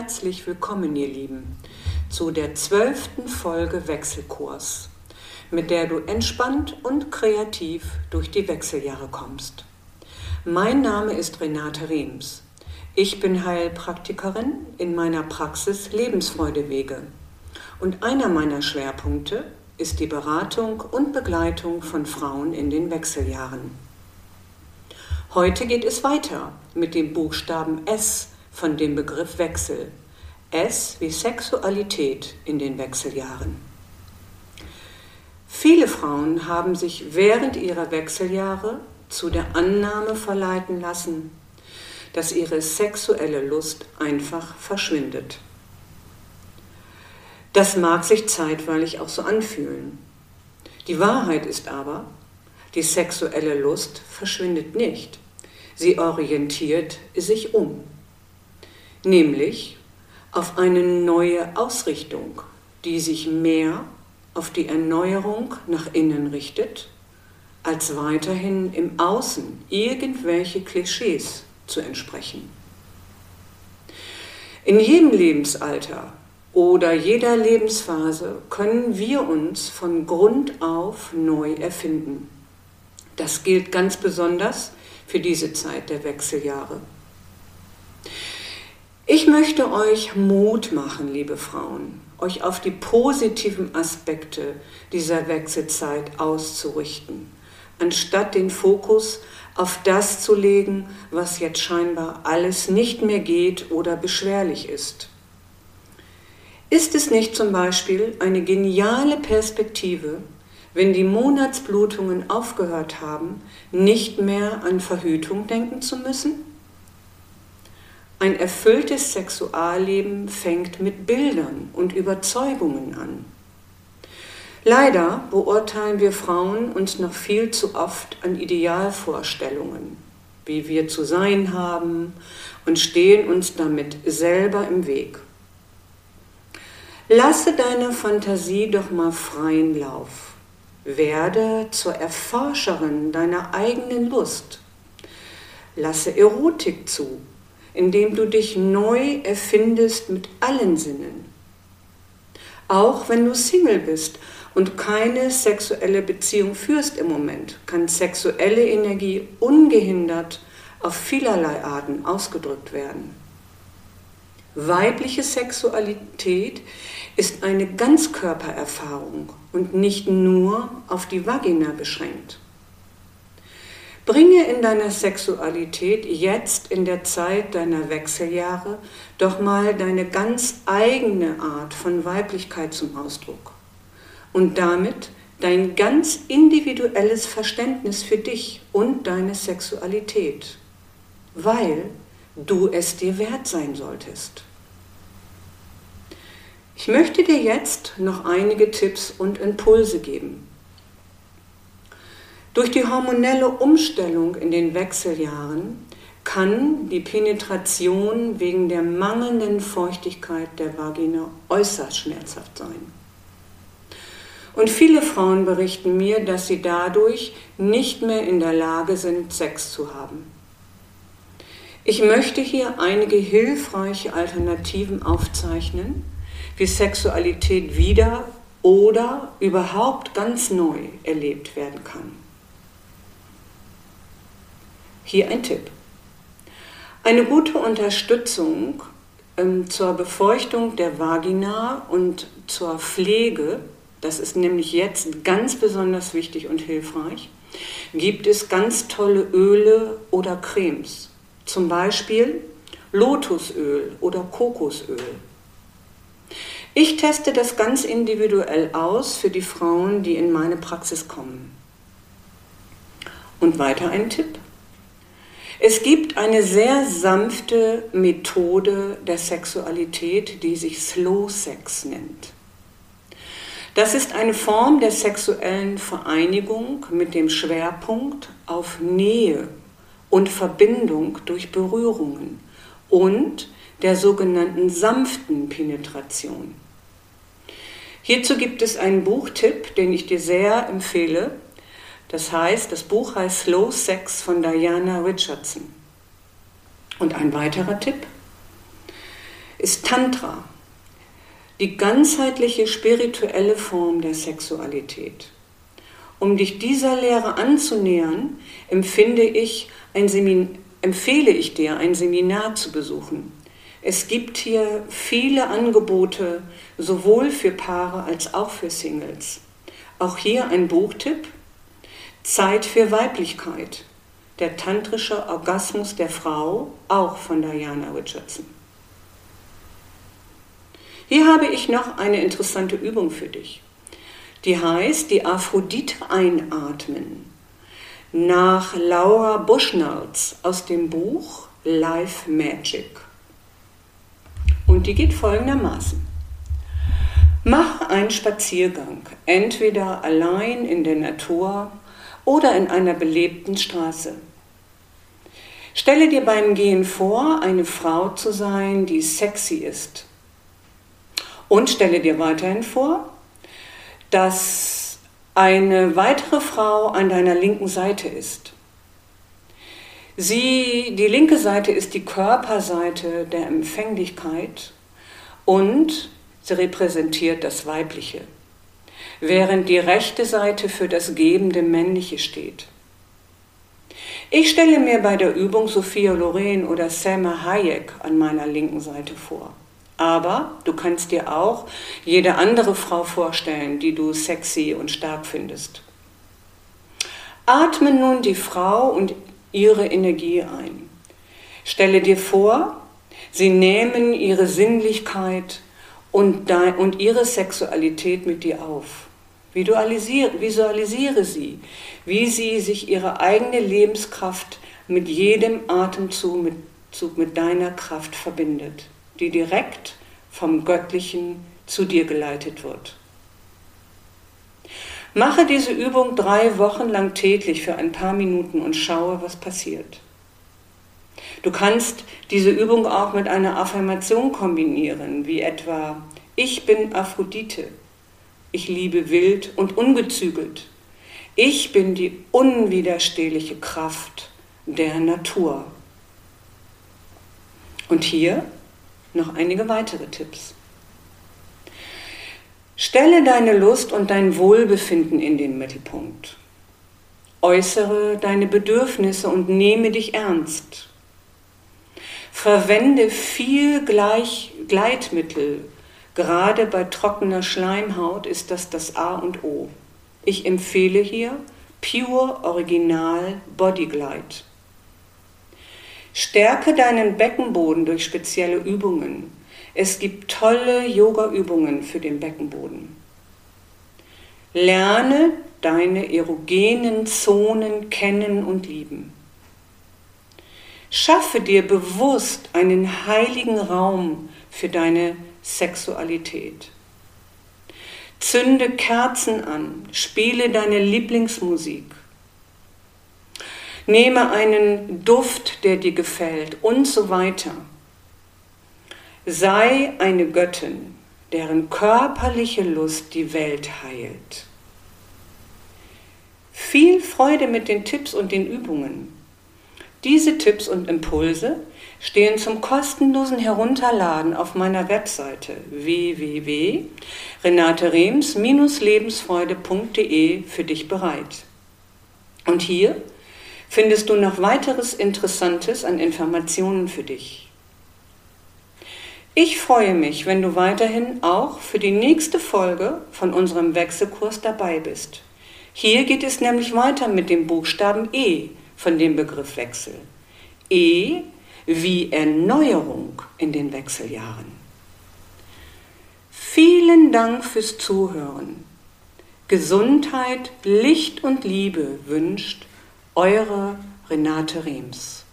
herzlich willkommen, ihr Lieben, zu der zwölften Folge Wechselkurs, mit der du entspannt und kreativ durch die Wechseljahre kommst. Mein Name ist Renate Riems. Ich bin Heilpraktikerin in meiner Praxis Lebensfreudewege und einer meiner Schwerpunkte ist die Beratung und Begleitung von Frauen in den Wechseljahren. Heute geht es weiter mit dem Buchstaben S von dem Begriff Wechsel. S wie Sexualität in den Wechseljahren. Viele Frauen haben sich während ihrer Wechseljahre zu der Annahme verleiten lassen, dass ihre sexuelle Lust einfach verschwindet. Das mag sich zeitweilig auch so anfühlen. Die Wahrheit ist aber, die sexuelle Lust verschwindet nicht. Sie orientiert sich um nämlich auf eine neue Ausrichtung, die sich mehr auf die Erneuerung nach innen richtet, als weiterhin im Außen irgendwelche Klischees zu entsprechen. In jedem Lebensalter oder jeder Lebensphase können wir uns von Grund auf neu erfinden. Das gilt ganz besonders für diese Zeit der Wechseljahre. Ich möchte euch Mut machen, liebe Frauen, euch auf die positiven Aspekte dieser Wechselzeit auszurichten, anstatt den Fokus auf das zu legen, was jetzt scheinbar alles nicht mehr geht oder beschwerlich ist. Ist es nicht zum Beispiel eine geniale Perspektive, wenn die Monatsblutungen aufgehört haben, nicht mehr an Verhütung denken zu müssen? Ein erfülltes Sexualleben fängt mit Bildern und Überzeugungen an. Leider beurteilen wir Frauen uns noch viel zu oft an Idealvorstellungen, wie wir zu sein haben und stehen uns damit selber im Weg. Lasse deine Fantasie doch mal freien Lauf. Werde zur Erforscherin deiner eigenen Lust. Lasse Erotik zu indem du dich neu erfindest mit allen Sinnen. Auch wenn du Single bist und keine sexuelle Beziehung führst im Moment, kann sexuelle Energie ungehindert auf vielerlei Arten ausgedrückt werden. Weibliche Sexualität ist eine Ganzkörpererfahrung und nicht nur auf die Vagina beschränkt. Bringe in deiner Sexualität jetzt in der Zeit deiner Wechseljahre doch mal deine ganz eigene Art von Weiblichkeit zum Ausdruck. Und damit dein ganz individuelles Verständnis für dich und deine Sexualität, weil du es dir wert sein solltest. Ich möchte dir jetzt noch einige Tipps und Impulse geben, durch die hormonelle Umstellung in den Wechseljahren kann die Penetration wegen der mangelnden Feuchtigkeit der Vagina äußerst schmerzhaft sein. Und viele Frauen berichten mir, dass sie dadurch nicht mehr in der Lage sind, Sex zu haben. Ich möchte hier einige hilfreiche Alternativen aufzeichnen, wie Sexualität wieder oder überhaupt ganz neu erlebt werden kann. Hier ein Tipp. Eine gute Unterstützung ähm, zur Befeuchtung der Vagina und zur Pflege, das ist nämlich jetzt ganz besonders wichtig und hilfreich, gibt es ganz tolle Öle oder Cremes. Zum Beispiel Lotusöl oder Kokosöl. Ich teste das ganz individuell aus für die Frauen, die in meine Praxis kommen. Und weiter ein Tipp. Es gibt eine sehr sanfte Methode der Sexualität, die sich Slow Sex nennt. Das ist eine Form der sexuellen Vereinigung mit dem Schwerpunkt auf Nähe und Verbindung durch Berührungen und der sogenannten sanften Penetration. Hierzu gibt es einen Buchtipp, den ich dir sehr empfehle. Das heißt, das Buch heißt Slow Sex von Diana Richardson. Und ein weiterer Tipp. ist Tantra, die ganzheitliche spirituelle Form der Sexualität. Um dich dieser Lehre anzunähern, empfinde ich ein Semin empfehle ich dir, ein Seminar zu besuchen. Es gibt hier viele Angebote, sowohl für Paare als auch für Singles. Auch hier ein Buchtipp. Zeit für Weiblichkeit. Der tantrische Orgasmus der Frau, auch von Diana Richardson. Hier habe ich noch eine interessante Übung für dich. Die heißt die Aphrodite einatmen. Nach Laura Buschnalz aus dem Buch Life Magic. Und die geht folgendermaßen. Mach einen Spaziergang, entweder allein in der Natur oder in einer belebten Straße. Stelle dir beim Gehen vor, eine Frau zu sein, die sexy ist. Und stelle dir weiterhin vor, dass eine weitere Frau an deiner linken Seite ist. Sie, die linke Seite ist die Körperseite der Empfänglichkeit und sie repräsentiert das Weibliche, während die rechte Seite für das gebende Männliche steht. Ich stelle mir bei der Übung Sophia Loren oder Selma Hayek an meiner linken Seite vor. Aber du kannst dir auch jede andere Frau vorstellen, die du sexy und stark findest. Atme nun die Frau und ihre Energie ein. Stelle dir vor, sie nehmen ihre Sinnlichkeit und, ihre Sexualität mit dir auf. Visualisiere, sie, wie sie sich ihre eigene Lebenskraft mit jedem Atemzug mit, mit deiner Kraft verbindet die direkt vom Göttlichen zu dir geleitet wird. Mache diese Übung drei Wochen lang täglich für ein paar Minuten und schaue, was passiert. Du kannst diese Übung auch mit einer Affirmation kombinieren, wie etwa Ich bin Aphrodite, ich liebe wild und ungezügelt, ich bin die unwiderstehliche Kraft der Natur. Und hier noch einige weitere Tipps. Stelle deine Lust und dein Wohlbefinden in den Mittelpunkt. Äußere deine Bedürfnisse und nehme dich ernst. Verwende viel Gleich Gleitmittel. Gerade bei trockener Schleimhaut ist das das A und O. Ich empfehle hier Pure Original Body Glide. Stärke deinen Beckenboden durch spezielle Übungen. Es gibt tolle Yoga-Übungen für den Beckenboden. Lerne deine erogenen Zonen kennen und lieben. Schaffe dir bewusst einen heiligen Raum für deine Sexualität. Zünde Kerzen an, spiele deine Lieblingsmusik. Nehme einen Duft, der dir gefällt und so weiter. Sei eine Göttin, deren körperliche Lust die Welt heilt. Viel Freude mit den Tipps und den Übungen. Diese Tipps und Impulse stehen zum kostenlosen Herunterladen auf meiner Webseite www.renaterems-lebensfreude.de für dich bereit. Und hier findest du noch weiteres Interessantes an Informationen für dich. Ich freue mich, wenn du weiterhin auch für die nächste Folge von unserem Wechselkurs dabei bist. Hier geht es nämlich weiter mit dem Buchstaben E von dem Begriff Wechsel. E wie Erneuerung in den Wechseljahren. Vielen Dank fürs Zuhören. Gesundheit, Licht und Liebe wünscht eure Renate Rems.